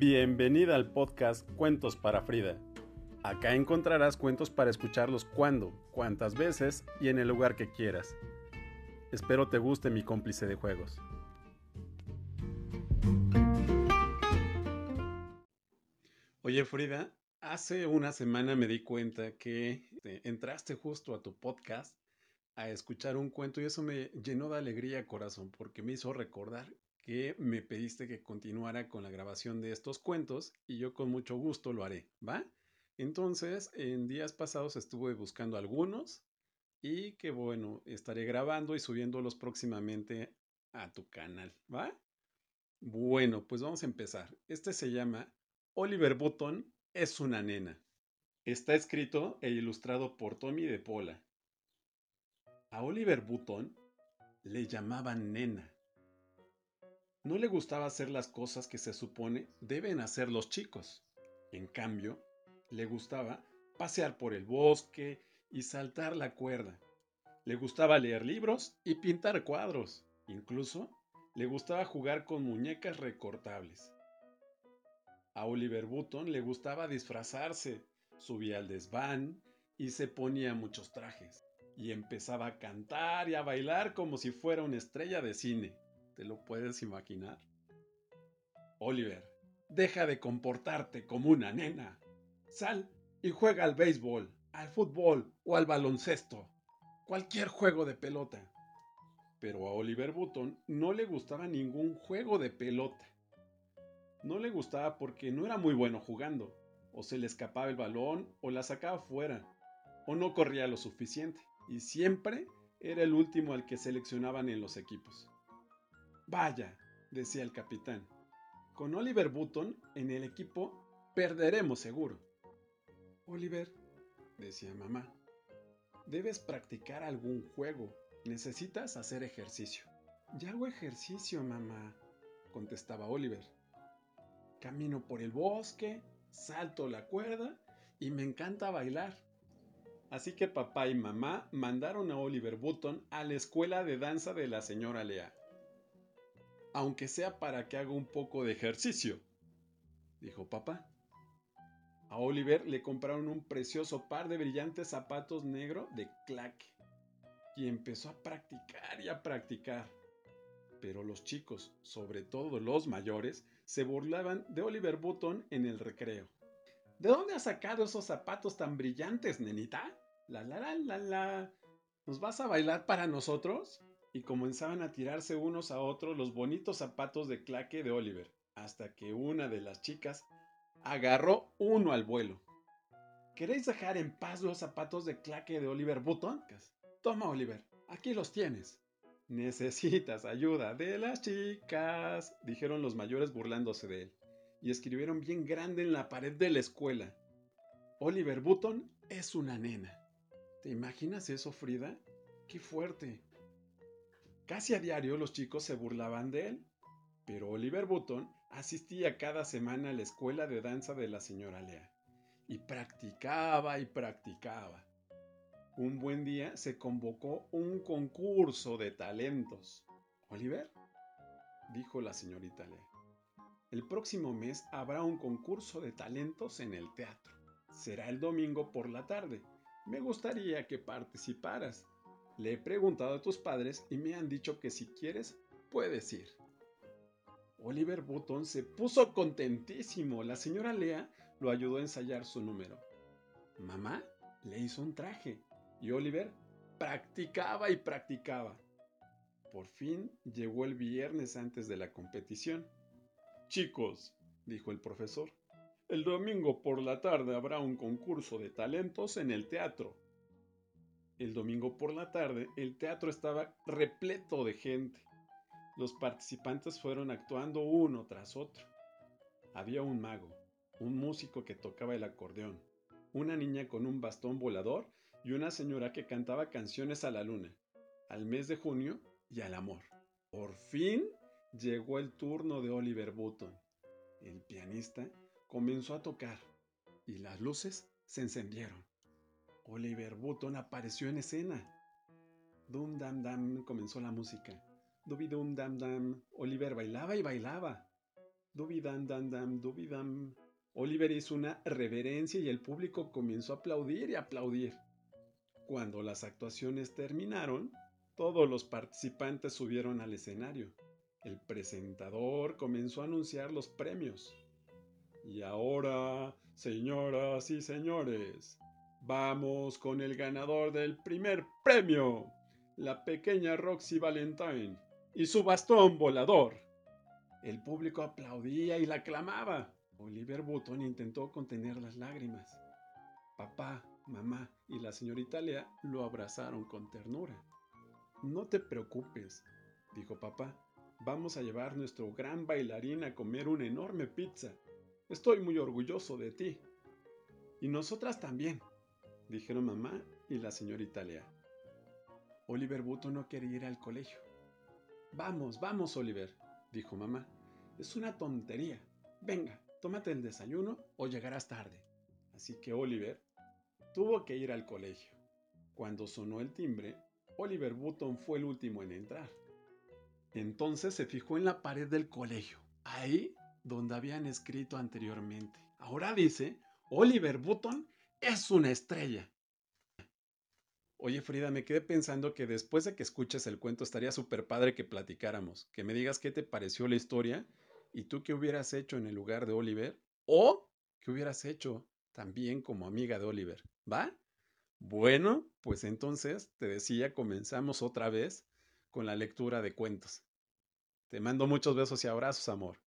Bienvenida al podcast Cuentos para Frida. Acá encontrarás cuentos para escucharlos cuando, cuantas veces y en el lugar que quieras. Espero te guste mi cómplice de juegos. Oye Frida, hace una semana me di cuenta que eh, entraste justo a tu podcast a escuchar un cuento y eso me llenó de alegría corazón porque me hizo recordar que me pediste que continuara con la grabación de estos cuentos y yo con mucho gusto lo haré, ¿va? Entonces, en días pasados estuve buscando algunos y que bueno, estaré grabando y subiéndolos próximamente a tu canal, ¿va? Bueno, pues vamos a empezar. Este se llama Oliver Button es una nena. Está escrito e ilustrado por Tommy de Pola. A Oliver Button le llamaban nena. No le gustaba hacer las cosas que se supone deben hacer los chicos. En cambio, le gustaba pasear por el bosque y saltar la cuerda. Le gustaba leer libros y pintar cuadros. Incluso le gustaba jugar con muñecas recortables. A Oliver Button le gustaba disfrazarse, subía al desván y se ponía muchos trajes. Y empezaba a cantar y a bailar como si fuera una estrella de cine. ¿Te lo puedes imaginar? Oliver, deja de comportarte como una nena. Sal y juega al béisbol, al fútbol o al baloncesto. Cualquier juego de pelota. Pero a Oliver Button no le gustaba ningún juego de pelota. No le gustaba porque no era muy bueno jugando. O se le escapaba el balón o la sacaba fuera. O no corría lo suficiente. Y siempre era el último al que seleccionaban en los equipos. Vaya, decía el capitán. Con Oliver Button en el equipo perderemos seguro. Oliver, decía mamá, debes practicar algún juego. Necesitas hacer ejercicio. Ya hago ejercicio, mamá, contestaba Oliver. Camino por el bosque, salto la cuerda y me encanta bailar. Así que papá y mamá mandaron a Oliver Button a la escuela de danza de la señora Lea. Aunque sea para que haga un poco de ejercicio, dijo papá. A Oliver le compraron un precioso par de brillantes zapatos negros de claque y empezó a practicar y a practicar. Pero los chicos, sobre todo los mayores, se burlaban de Oliver Button en el recreo. ¿De dónde has sacado esos zapatos tan brillantes, nenita? La la la la la. ¿Nos vas a bailar para nosotros? Y comenzaban a tirarse unos a otros los bonitos zapatos de claque de Oliver, hasta que una de las chicas agarró uno al vuelo. ¿Queréis dejar en paz los zapatos de claque de Oliver Button? Toma, Oliver, aquí los tienes. Necesitas ayuda de las chicas, dijeron los mayores burlándose de él, y escribieron bien grande en la pared de la escuela. Oliver Button es una nena. ¿Te imaginas eso, Frida? ¡Qué fuerte! Casi a diario los chicos se burlaban de él, pero Oliver Button asistía cada semana a la escuela de danza de la señora Lea y practicaba y practicaba. Un buen día se convocó un concurso de talentos. ¿Oliver? dijo la señorita Lea. El próximo mes habrá un concurso de talentos en el teatro. Será el domingo por la tarde. Me gustaría que participaras. Le he preguntado a tus padres y me han dicho que si quieres, puedes ir. Oliver Button se puso contentísimo. La señora Lea lo ayudó a ensayar su número. Mamá le hizo un traje y Oliver practicaba y practicaba. Por fin llegó el viernes antes de la competición. Chicos, dijo el profesor, el domingo por la tarde habrá un concurso de talentos en el teatro. El domingo por la tarde el teatro estaba repleto de gente. Los participantes fueron actuando uno tras otro. Había un mago, un músico que tocaba el acordeón, una niña con un bastón volador y una señora que cantaba canciones a la luna, al mes de junio y al amor. Por fin llegó el turno de Oliver Button. El pianista comenzó a tocar y las luces se encendieron. Oliver Button apareció en escena. Dum dam dam comenzó la música. Dubi dum dam dam. Oliver bailaba y bailaba. Dubidam, dam, dam, dubidam. Oliver hizo una reverencia y el público comenzó a aplaudir y aplaudir. Cuando las actuaciones terminaron, todos los participantes subieron al escenario. El presentador comenzó a anunciar los premios. Y ahora, señoras y señores, vamos con el ganador del primer premio, la pequeña Roxy Valentine y su bastón volador. El público aplaudía y la aclamaba. Oliver Button intentó contener las lágrimas. Papá, mamá y la señorita Lea lo abrazaron con ternura. No te preocupes, dijo papá. Vamos a llevar nuestro gran bailarín a comer una enorme pizza. Estoy muy orgulloso de ti. Y nosotras también, dijeron mamá y la señorita Lea. Oliver Button no quería ir al colegio. Vamos, vamos, Oliver, dijo mamá. Es una tontería. Venga, tómate el desayuno o llegarás tarde. Así que Oliver tuvo que ir al colegio. Cuando sonó el timbre, Oliver Button fue el último en entrar. Entonces se fijó en la pared del colegio, ahí donde habían escrito anteriormente. Ahora dice, Oliver Button es una estrella. Oye Frida, me quedé pensando que después de que escuches el cuento estaría súper padre que platicáramos, que me digas qué te pareció la historia y tú qué hubieras hecho en el lugar de Oliver o qué hubieras hecho también como amiga de Oliver, ¿va? Bueno, pues entonces, te decía, comenzamos otra vez con la lectura de cuentos. Te mando muchos besos y abrazos, amor.